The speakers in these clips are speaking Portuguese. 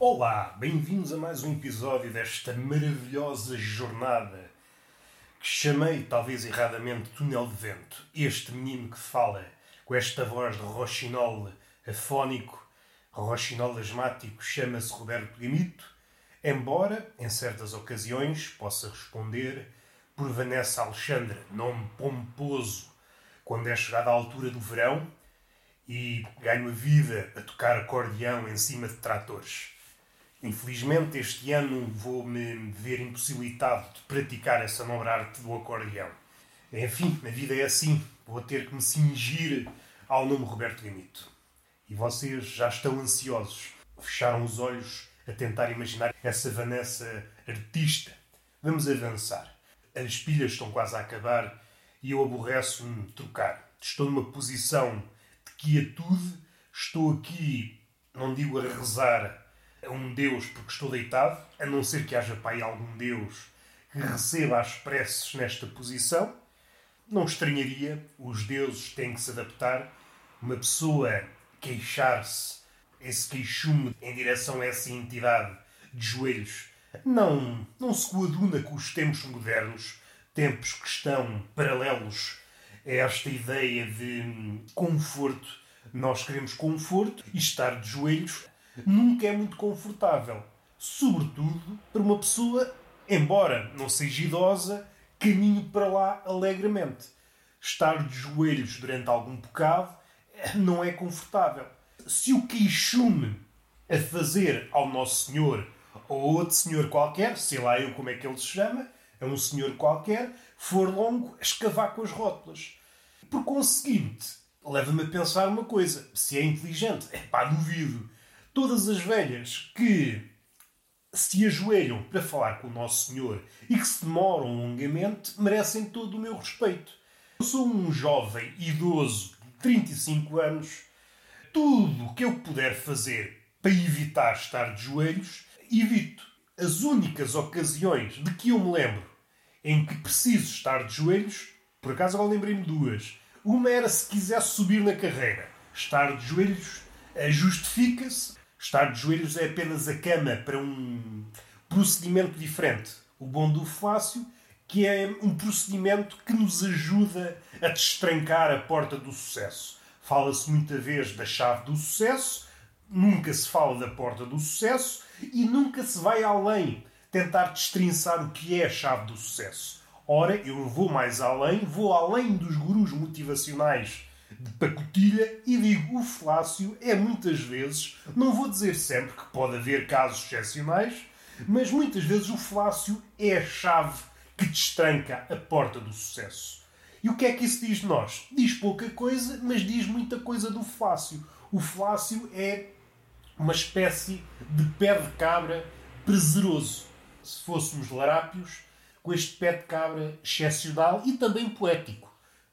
Olá, bem-vindos a mais um episódio desta maravilhosa jornada que chamei, talvez erradamente, Túnel de Vento. Este menino que fala com esta voz de roxinol afónico, roxinol asmático, chama-se Roberto Gamito, embora, em certas ocasiões, possa responder por Vanessa Alexandra, nome pomposo, quando é chegada a altura do verão e ganho a vida a tocar acordeão em cima de tratores. Infelizmente, este ano vou-me ver impossibilitado de praticar essa nobre arte do acordeão. Enfim, a vida é assim. Vou ter que me cingir ao nome Roberto Gamito. E vocês já estão ansiosos. Fecharam os olhos a tentar imaginar essa Vanessa artista. Vamos avançar. As pilhas estão quase a acabar e eu aborreço-me trocar. Estou numa posição quietude, estou aqui, não digo a rezar a um Deus porque estou deitado, a não ser que haja pai algum Deus que receba as preces nesta posição. Não estranharia, os deuses têm que se adaptar. Uma pessoa queixar-se, esse queixume em direção a essa entidade de joelhos, não, não se coaduna com os tempos modernos, tempos que estão paralelos é esta ideia de conforto. Nós queremos conforto e estar de joelhos nunca é muito confortável. Sobretudo para uma pessoa, embora não seja idosa, caminho para lá alegremente. Estar de joelhos durante algum bocado não é confortável. Se o queixume a fazer ao Nosso Senhor ou outro senhor qualquer, sei lá eu como é que ele se chama, é um senhor qualquer, for longo, escavar com as rótulas. Por conseguinte, leva-me a pensar uma coisa: se é inteligente, é pá, duvido. Todas as velhas que se ajoelham para falar com o Nosso Senhor e que se demoram longamente merecem todo o meu respeito. Eu sou um jovem idoso de 35 anos. Tudo o que eu puder fazer para evitar estar de joelhos, evito. As únicas ocasiões de que eu me lembro em que preciso estar de joelhos por acaso agora lembrei-me duas. Uma era se quisesse subir na carreira. Estar de joelhos eh, justifica-se. Estar de joelhos é apenas a cama para um procedimento diferente. O bom do fácil, que é um procedimento que nos ajuda a destrancar a porta do sucesso. Fala-se muita vez da chave do sucesso, nunca se fala da porta do sucesso e nunca se vai além tentar destrinçar o que é a chave do sucesso. Ora, eu vou mais além, vou além dos gurus motivacionais de pacotilha e digo o flácio é muitas vezes, não vou dizer sempre que pode haver casos excepcionais, mas muitas vezes o flácio é a chave que destranca a porta do sucesso. E o que é que isso diz de nós? Diz pouca coisa, mas diz muita coisa do flácio. O flácio é uma espécie de pé de cabra prazeroso. Se fôssemos larápios, com este pé de cabra excepcional e também poético.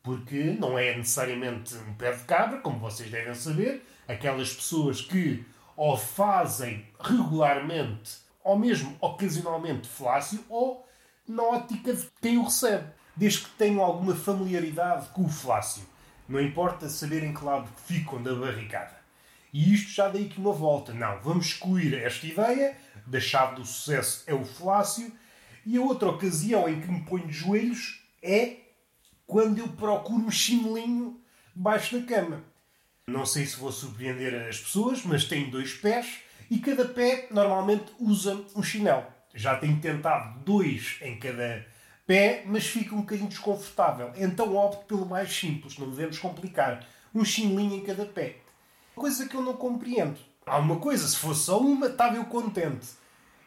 Porque não é necessariamente um pé de cabra, como vocês devem saber, aquelas pessoas que ou fazem regularmente ou mesmo ocasionalmente flácio ou na ótica de quem o recebe, desde que tenham alguma familiaridade com o flácio. Não importa saber em que lado ficam da barricada. E isto já dei aqui uma volta. Não, vamos excluir esta ideia da chave do sucesso é o flácio e a outra ocasião em que me ponho de joelhos é quando eu procuro um chinelinho debaixo da cama. Não sei se vou surpreender as pessoas, mas tenho dois pés e cada pé normalmente usa um chinelo. Já tenho tentado dois em cada pé, mas fica um bocadinho desconfortável. Então opto pelo mais simples, não devemos complicar. Um chinelinho em cada pé. Coisa que eu não compreendo. Há uma coisa, se fosse só uma, estava eu contente.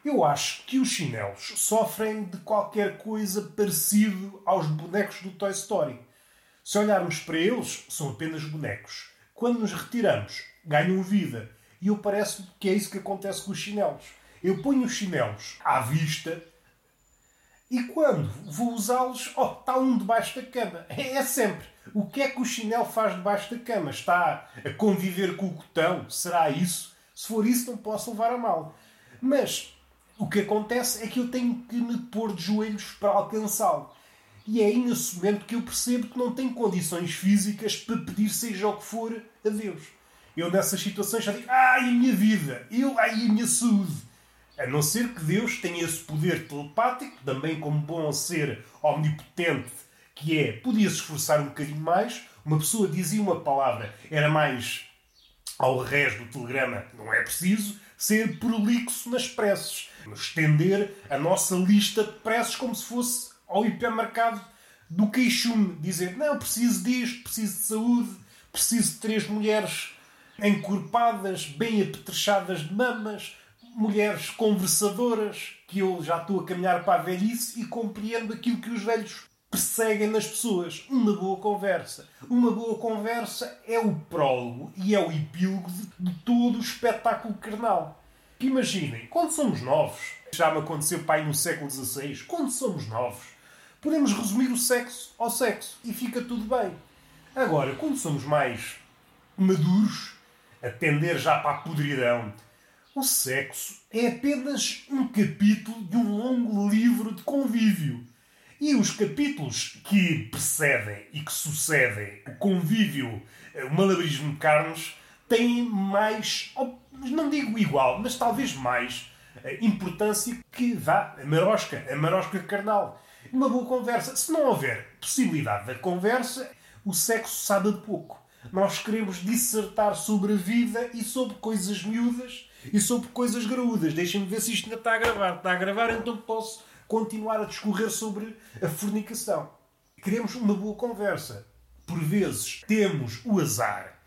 Eu acho que os chinelos sofrem de qualquer coisa parecido aos bonecos do Toy Story. Se olharmos para eles, são apenas bonecos. Quando nos retiramos, ganham vida. E eu parece que é isso que acontece com os chinelos. Eu ponho os chinelos à vista e quando vou usá-los, oh, está um debaixo da cama. É sempre. O que é que o chinelo faz debaixo da cama? Está a conviver com o cotão? Será isso? Se for isso, não posso levar a mal. Mas o que acontece é que eu tenho que me pôr de joelhos para alcançá-lo. E é aí nesse momento que eu percebo que não tenho condições físicas para pedir seja o que for a Deus. Eu nessas situações já digo, ai, a minha vida, eu, ai, a minha saúde. A não ser que Deus tenha esse poder telepático, também como bom ser omnipotente, que é, podia se esforçar um bocadinho mais, uma pessoa dizia uma palavra, era mais ao resto do telegrama, não é preciso ser prolixo nas preces, estender a nossa lista de preces como se fosse ao hipermercado do queixume, dizer, não, preciso disto, preciso de saúde, preciso de três mulheres encorpadas, bem apetrechadas de mamas, mulheres conversadoras, que eu já estou a caminhar para a velhice e compreendo aquilo que os velhos perseguem nas pessoas. Uma boa conversa. Uma boa conversa é o prólogo e é o epílogo de, todo o espetáculo carnal. Imaginem, quando somos novos, já me aconteceu pai no século XVI, quando somos novos, podemos resumir o sexo ao sexo e fica tudo bem. Agora, quando somos mais maduros, a tender já para a podridão, o sexo é apenas um capítulo de um longo livro de convívio. E os capítulos que precedem e que sucedem o convívio, o malabarismo de carnes, têm mais, não digo igual, mas talvez mais eh, importância que vá a marosca, a marosca carnal. Uma boa conversa. Se não houver possibilidade da conversa, o sexo sabe pouco. Nós queremos dissertar sobre a vida e sobre coisas miúdas e sobre coisas graúdas. Deixem-me ver se isto ainda está a gravar. Está a gravar, então posso continuar a discorrer sobre a fornicação. Queremos uma boa conversa. Por vezes temos o azar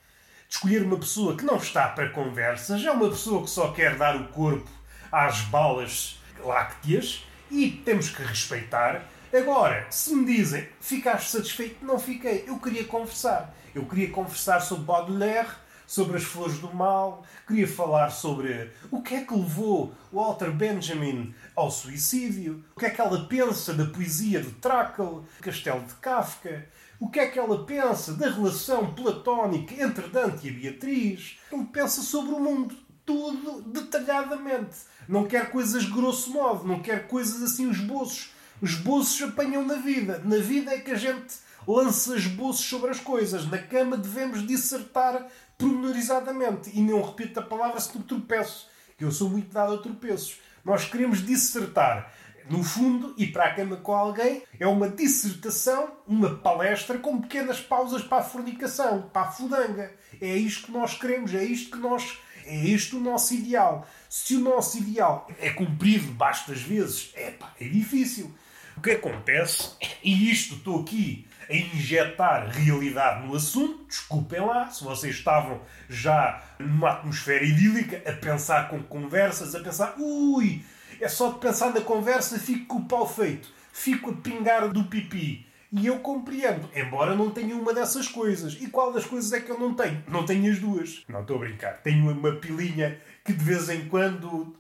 de escolher uma pessoa que não está para conversa, já é uma pessoa que só quer dar o corpo às balas lácteas e temos que respeitar. Agora, se me dizem ficaste satisfeito, não fiquei. Eu queria conversar. Eu queria conversar sobre Baudelaire, sobre as flores do mal, queria falar sobre o que é que levou Walter Benjamin ao suicídio, o que é que ela pensa da poesia de Trakl, Castelo de Kafka, o que é que ela pensa da relação platónica entre Dante e Beatriz. Ele pensa sobre o mundo, tudo detalhadamente. Não quer coisas grosso modo, não quer coisas assim, os bolsos. Os apanham na vida. Na vida é que a gente lança esboços sobre as coisas. Na cama devemos dissertar pormenorizadamente. E não repito a palavra se não tropeço, que eu sou muito dado a tropeços. Nós queremos dissertar. No fundo, ir para a cama com alguém é uma dissertação, uma palestra com pequenas pausas para a fornicação, para a fudanga. É isto que nós queremos, é isto que nós. É este o nosso ideal. Se o nosso ideal é cumprido bastas vezes, é pá, é difícil. O que acontece, e isto estou aqui a injetar realidade no assunto. Desculpem lá se vocês estavam já numa atmosfera idílica, a pensar com conversas, a pensar, ui, é só de pensar na conversa, fico com o pau feito, fico a pingar do pipi. E eu compreendo, embora não tenha uma dessas coisas. E qual das coisas é que eu não tenho? Não tenho as duas. Não estou a brincar. Tenho uma pilinha que de vez em quando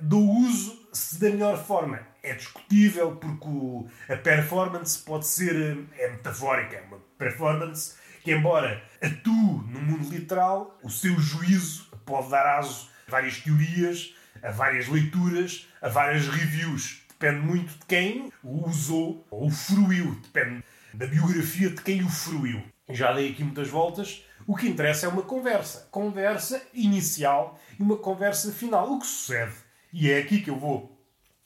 dou uso se da melhor forma é discutível porque o, a performance pode ser é metafórica, é uma performance que embora atue no mundo literal, o seu juízo pode dar aso a várias teorias, a várias leituras, a várias reviews. Depende muito de quem o usou ou o fruiu, depende da biografia de quem o fruiu. Já dei aqui muitas voltas. O que interessa é uma conversa. Conversa inicial e uma conversa final. O que sucede, e é aqui que eu vou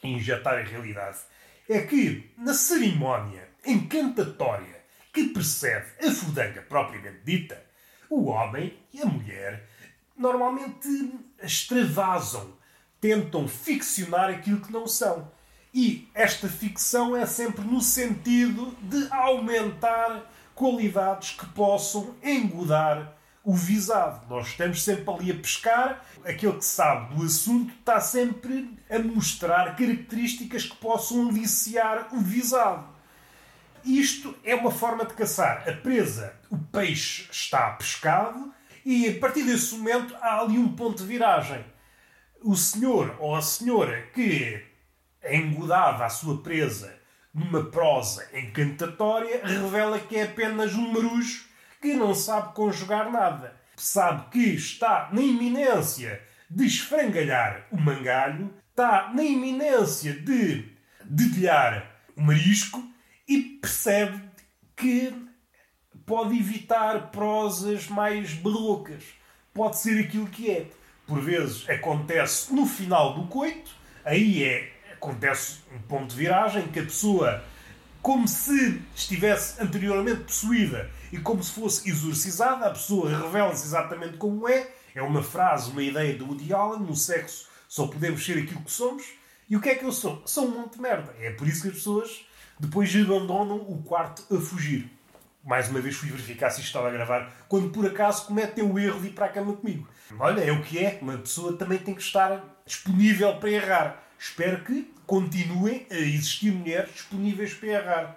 injetar a realidade, é que na cerimónia encantatória que precede a fudanga propriamente dita, o homem e a mulher normalmente extravasam, tentam ficcionar aquilo que não são. E esta ficção é sempre no sentido de aumentar qualidades que possam engodar o visado. Nós estamos sempre ali a pescar. Aquele que sabe do assunto está sempre a mostrar características que possam aliciar o visado. Isto é uma forma de caçar. A presa, o peixe está pescado e a partir desse momento há ali um ponto de viragem. O senhor ou a senhora que é engodava a sua presa numa prosa encantatória revela que é apenas um marujo que não sabe conjugar nada. Sabe que está na iminência de esfrangalhar o mangalho, está na iminência de dedilhar o marisco e percebe que pode evitar prosas mais barrocas. pode ser aquilo que é. Por vezes acontece no final do coito, aí é acontece um ponto de viragem que a pessoa, como se estivesse anteriormente possuída e como se fosse exorcizada, a pessoa revela-se exatamente como é. É uma frase, uma ideia do Woody Allen, no sexo só podemos ser aquilo que somos. E o que é que eu sou? Sou um monte de merda. É por isso que as pessoas depois abandonam o quarto a fugir. Mais uma vez fui verificar se isto estava a gravar, quando por acaso cometem o erro de ir para a cama comigo. Olha, é o que é. Uma pessoa também tem que estar disponível para errar. Espero que continuem a existir mulheres disponíveis para errar.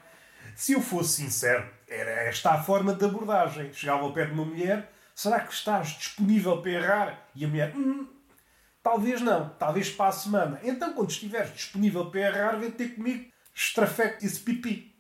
Se eu fosse sincero, era esta a forma de abordagem. Chegava ao pé de uma mulher, será que estás disponível para errar? E a mulher, hum, talvez não, talvez para a semana. Então, quando estiveres disponível para errar, vem ter comigo, estrafecte esse pipi.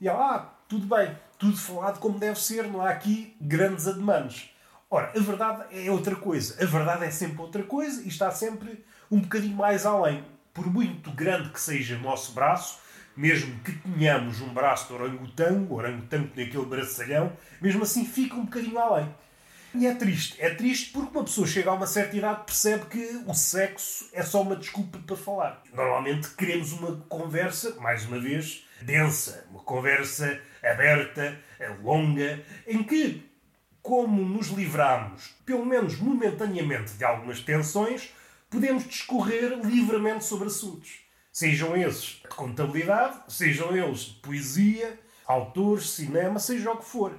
E ela, ah, tudo bem, tudo falado como deve ser, não há aqui grandes ademanes. Ora, a verdade é outra coisa. A verdade é sempre outra coisa e está sempre um bocadinho mais além por muito grande que seja o nosso braço, mesmo que tenhamos um braço de orangotango, orangotango tem aquele braçalhão, mesmo assim fica um bocadinho além. E é triste. É triste porque uma pessoa chega a uma certa idade percebe que o sexo é só uma desculpa para falar. Normalmente queremos uma conversa, mais uma vez, densa, uma conversa aberta, longa, em que, como nos livramos, pelo menos momentaneamente, de algumas tensões, podemos discorrer livremente sobre assuntos. Sejam esses de contabilidade, sejam eles de poesia, autores, cinema, seja o que for.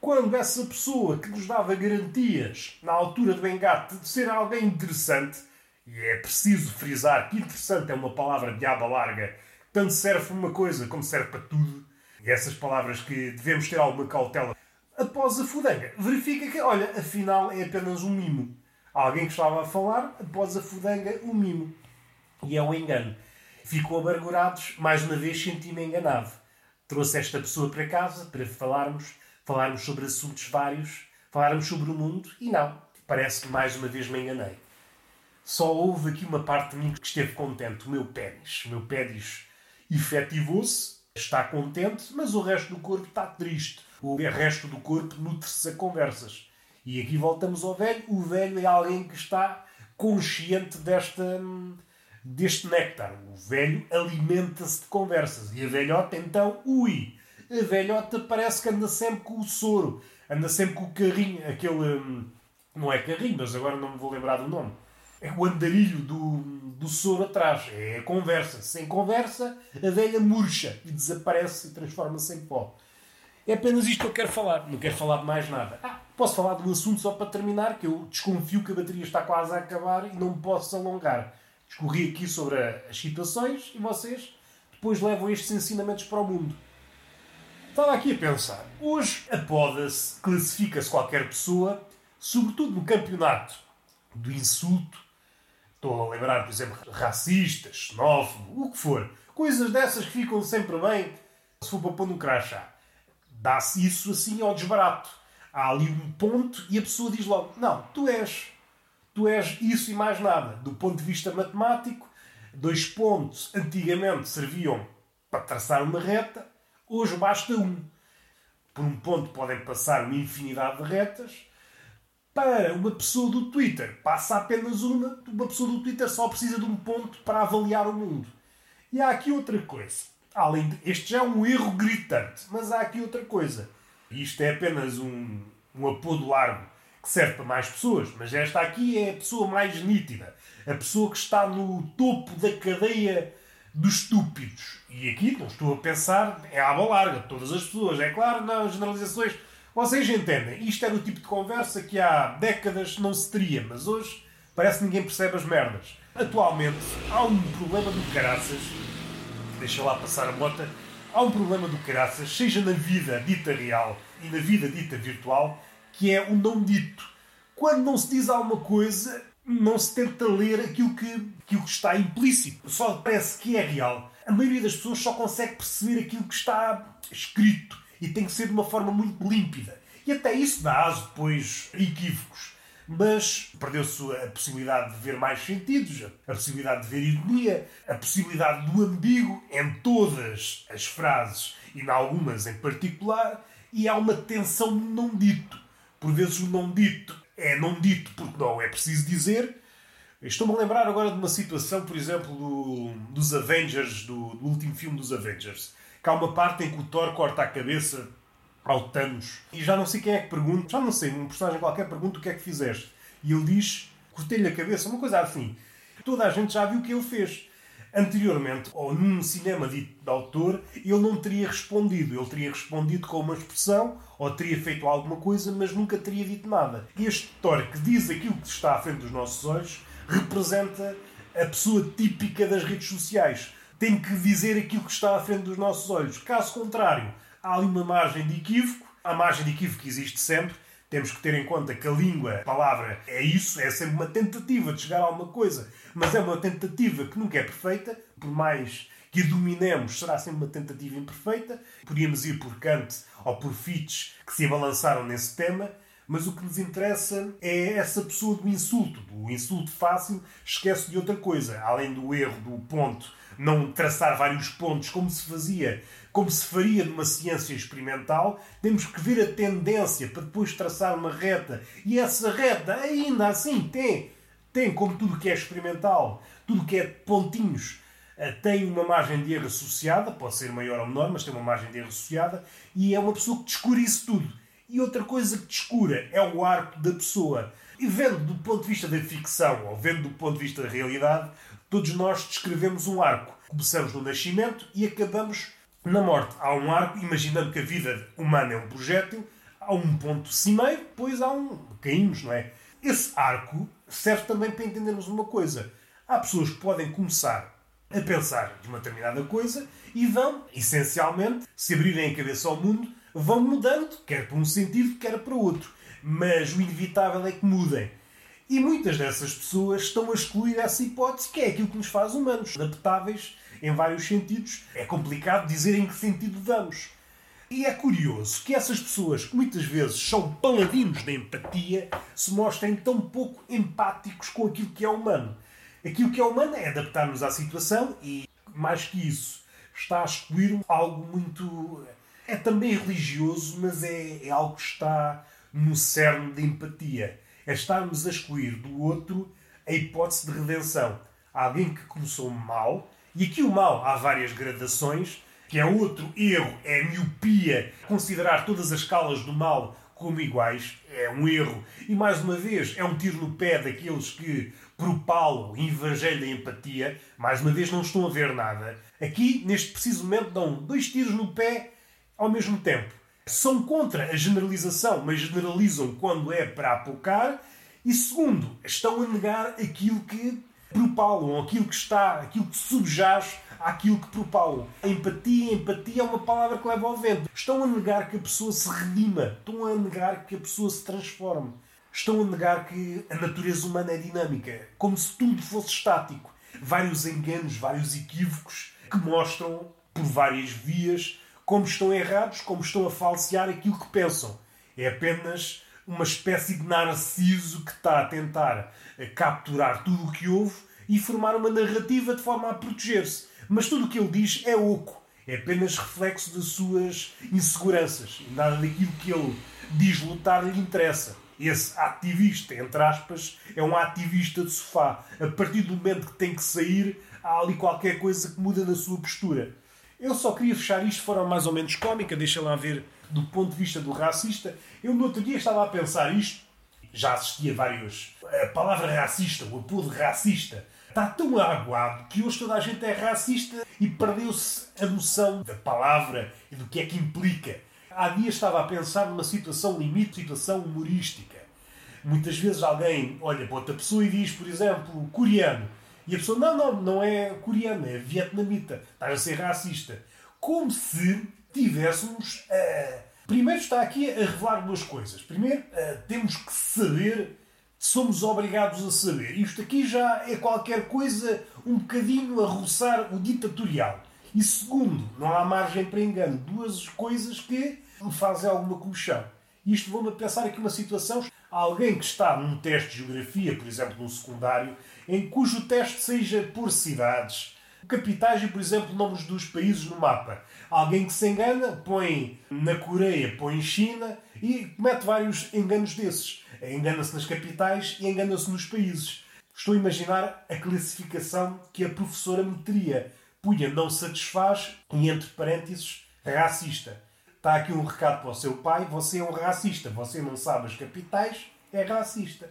Quando essa pessoa que nos dava garantias na altura do engate de ser alguém interessante, e é preciso frisar que interessante é uma palavra de aba larga, tanto serve para uma coisa como serve para tudo, e essas palavras que devemos ter alguma cautela. Após a fudanga, verifica que, olha, afinal é apenas um mimo alguém que estava a falar, após a fudanga, um mimo. E é um engano. Ficou amargurados, mais uma vez senti-me enganado. Trouxe esta pessoa para casa para falarmos, falarmos sobre assuntos vários, falarmos sobre o mundo e não. Parece que mais uma vez me enganei. Só houve aqui uma parte de mim que esteve contente, o meu pênis. O meu pênis efetivou-se, está contente, mas o resto do corpo está triste. O resto do corpo nutre-se a conversas. E aqui voltamos ao velho. O velho é alguém que está consciente desta, deste néctar. O velho alimenta-se de conversas. E a velhota, então, ui! A velhota parece que anda sempre com o soro, anda sempre com o carrinho, aquele. Hum, não é carrinho, mas agora não me vou lembrar do nome. É o andarilho do, do soro atrás. É a conversa. Sem conversa, a velha murcha e desaparece e transforma-se em pó. É apenas isto que eu quero falar. Não quero falar de mais nada. Ah, Posso falar de um assunto só para terminar, que eu desconfio que a bateria está quase a acabar e não me posso alongar. Discorri aqui sobre as situações e vocês depois levam estes ensinamentos para o mundo. Estava aqui a pensar. Hoje apoda-se, classifica-se qualquer pessoa, sobretudo no campeonato do insulto. Estou a lembrar, por exemplo, racista, xenófobo, o que for. Coisas dessas que ficam sempre bem se for para pôr no crachá. Dá-se isso assim ao desbarato há ali um ponto e a pessoa diz logo: Não, tu és. Tu és isso e mais nada. Do ponto de vista matemático, dois pontos antigamente serviam para traçar uma reta, hoje basta um. Por um ponto podem passar uma infinidade de retas. Para uma pessoa do Twitter passa apenas uma. Uma pessoa do Twitter só precisa de um ponto para avaliar o mundo. E há aqui outra coisa. Além de, este já é um erro gritante, mas há aqui outra coisa isto é apenas um, um apodo largo serve para mais pessoas, mas esta aqui é a pessoa mais nítida, a pessoa que está no topo da cadeia dos estúpidos. E aqui não estou a pensar, é a aba larga, todas as pessoas, é claro, nas generalizações. Vocês entendem, isto era o tipo de conversa que há décadas não se teria, mas hoje parece que ninguém percebe as merdas. Atualmente há um problema do caraças, deixa lá passar a bota, há um problema do caraças, seja na vida dita real e na vida dita virtual, que é o não dito. Quando não se diz alguma coisa, não se tenta ler aquilo que, aquilo que está implícito. Só parece que é real. A maioria das pessoas só consegue perceber aquilo que está escrito e tem que ser de uma forma muito límpida. E até isso dá aso depois equívocos mas perdeu-se a possibilidade de ver mais sentidos, a possibilidade de ver ironia, a possibilidade do ambíguo em todas as frases e em algumas em particular, e há uma tensão não dito. Por vezes o não dito é não dito porque não é preciso dizer. Estou-me a lembrar agora de uma situação, por exemplo, do, dos Avengers, do, do, último filme dos Avengers. Que há uma parte em que o Thor corta a cabeça ao Thanos. E já não sei quem é que pergunta, já não sei, um personagem qualquer pergunta o que é que fizeste. E ele diz, cortei-lhe a cabeça, uma coisa assim. Toda a gente já viu o que ele fez. Anteriormente, ou num cinema dito de autor, ele não teria respondido. Ele teria respondido com uma expressão, ou teria feito alguma coisa, mas nunca teria dito nada. Este Thor que diz aquilo que está à frente dos nossos olhos representa a pessoa típica das redes sociais. Tem que dizer aquilo que está à frente dos nossos olhos. Caso contrário, há ali uma margem de equívoco. A margem de equívoco existe sempre. Temos que ter em conta que a língua, a palavra, é isso, é sempre uma tentativa de chegar a alguma coisa, mas é uma tentativa que nunca é perfeita, por mais que a dominemos, será sempre uma tentativa imperfeita. Podíamos ir por Kant ou por Fichte, que se abalançaram nesse tema, mas o que nos interessa é essa pessoa do insulto. O insulto fácil esquece de outra coisa. Além do erro do ponto, não traçar vários pontos como se fazia, como se faria numa ciência experimental, temos que ver a tendência para depois traçar uma reta. E essa reta, ainda assim, tem, tem como tudo que é experimental, tudo que é pontinhos, eh, tem uma margem de erro associada, pode ser maior ou menor, mas tem uma margem de erro associada, e é uma pessoa que descura isso tudo. E outra coisa que descura é o arco da pessoa. E vendo do ponto de vista da ficção, ou vendo do ponto de vista da realidade, todos nós descrevemos um arco. Começamos no nascimento e acabamos na morte. Há um arco, imaginando que a vida humana é um projétil, há um ponto cimeiro, depois há um. caímos, não é? Esse arco serve também para entendermos uma coisa. Há pessoas que podem começar a pensar de uma determinada coisa e vão, essencialmente, se abrirem a cabeça ao mundo, vão mudando, quer para um sentido, quer para outro. Mas o inevitável é que mudem. E muitas dessas pessoas estão a excluir essa hipótese, que é aquilo que nos faz humanos, adaptáveis em vários sentidos. É complicado dizer em que sentido vamos. E é curioso que essas pessoas, que muitas vezes são paladinos da empatia, se mostrem tão pouco empáticos com aquilo que é humano. Aquilo que é humano é adaptar-nos à situação e, mais que isso, está a excluir algo muito é também religioso, mas é, é algo que está no cerne da empatia. É estarmos a excluir do outro a hipótese de redenção. Há alguém que começou mal, e aqui o mal há várias gradações, que é outro erro, é miopia, considerar todas as escalas do mal como iguais, é um erro. E mais uma vez, é um tiro no pé daqueles que propalam o evangelho da empatia. Mais uma vez, não estão a ver nada. Aqui, neste preciso momento, dão dois tiros no pé ao mesmo tempo, são contra a generalização, mas generalizam quando é para apocar. E segundo, estão a negar aquilo que propalam, aquilo que está, aquilo que subjaz àquilo que propalam. A empatia, a empatia é uma palavra que leva ao vento. Estão a negar que a pessoa se redima, estão a negar que a pessoa se transforme. Estão a negar que a natureza humana é dinâmica, como se tudo fosse estático. Vários enganos, vários equívocos que mostram, por várias vias, como estão errados, como estão a falsear aquilo que pensam. É apenas uma espécie de narciso que está a tentar eh, capturar tudo o que houve e formar uma narrativa de forma a proteger-se. Mas tudo o que ele diz é oco. É apenas reflexo das suas inseguranças. Nada daquilo que ele diz lutar lhe interessa. Esse ativista, entre aspas, é um ativista de sofá. A partir do momento que tem que sair, há ali qualquer coisa que muda na sua postura. Eu só queria fechar isto de forma mais ou menos cómica, deixa lá ver do ponto de vista do racista. Eu no outro dia estava a pensar isto, já assisti a vários. A palavra racista, o apodo racista, está tão aguado que hoje toda a gente é racista e perdeu-se a noção da palavra e do que é que implica. Há dias estava a pensar numa situação limite, situação humorística. Muitas vezes alguém olha para outra pessoa e diz, por exemplo, coreano. E a pessoa, não, não, não é coreana, é vietnamita. Estás a ser racista. Como se tivéssemos. Uh... Primeiro está aqui a revelar duas coisas. Primeiro, uh, temos que saber, somos obrigados a saber. Isto aqui já é qualquer coisa um bocadinho a roçar o ditatorial. E segundo, não há margem para engano. Duas coisas que me fazem alguma comichão. Isto vou-me pensar aqui uma situação. Alguém que está num teste de geografia, por exemplo, num secundário, em cujo teste seja por cidades, capitais e, por exemplo, nomes dos países no mapa. Alguém que se engana, põe na Coreia, põe China e comete vários enganos desses. Engana-se nas capitais e engana-se nos países. Estou a imaginar a classificação que a professora meteria. Punha não satisfaz e, entre parênteses, racista. Está aqui um recado para o seu pai: você é um racista, você não sabe as capitais, é racista.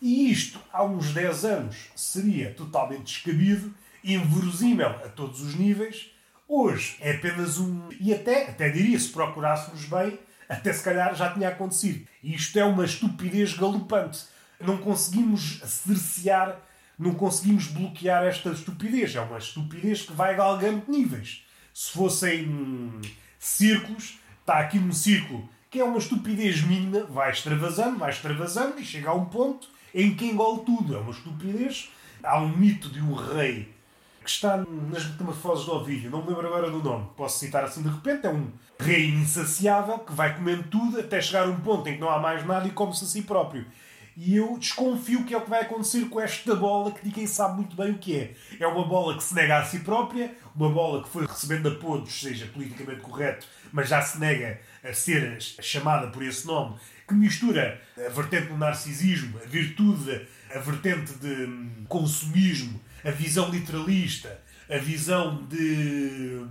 E isto, há uns 10 anos, seria totalmente descabido, inverosímil a todos os níveis. Hoje é apenas um. E até, até diria, se procurássemos bem, até se calhar já tinha acontecido. E isto é uma estupidez galopante. Não conseguimos cercear, não conseguimos bloquear esta estupidez. É uma estupidez que vai galgando níveis. Se fossem círculos, está aqui num círculo que é uma estupidez mínima, vai extravasando, vai extravasando e chega a um ponto em que engole tudo. É uma estupidez. Há um mito de um rei que está nas metamorfoses do Ovídio, não me lembro agora do nome, posso citar assim de repente, é um rei insaciável que vai comendo tudo até chegar a um ponto em que não há mais nada e come-se a si próprio. E eu desconfio que é o que vai acontecer com esta bola que ninguém sabe muito bem o que é. É uma bola que se nega a si própria, uma bola que foi recebendo apodos, seja politicamente correto, mas já se nega a ser chamada por esse nome, que mistura a vertente do narcisismo, a virtude, a vertente de consumismo, a visão literalista, a visão de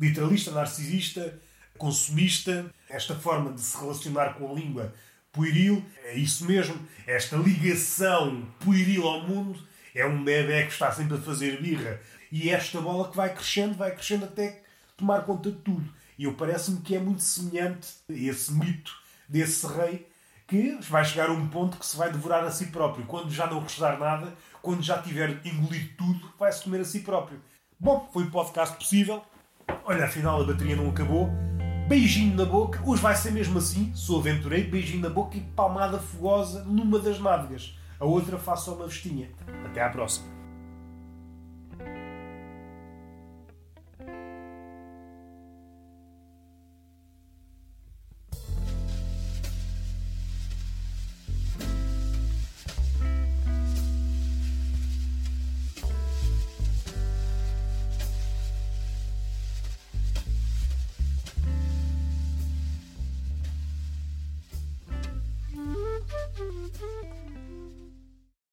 literalista, narcisista, consumista, esta forma de se relacionar com a língua pueril, é isso mesmo, esta ligação pueril ao mundo, é um bebê que está sempre a fazer birra. E esta bola que vai crescendo, vai crescendo até tomar conta de tudo. E eu parece-me que é muito semelhante esse mito desse rei que vai chegar a um ponto que se vai devorar a si próprio. Quando já não restar nada, quando já tiver engolido tudo, vai-se comer a si próprio. Bom, foi o podcast possível. Olha, afinal a bateria não acabou. Beijinho na boca. Hoje vai ser mesmo assim. Sou aventureiro, beijinho na boca e palmada fogosa numa das nádegas. A outra faço uma vestinha. Até à próxima.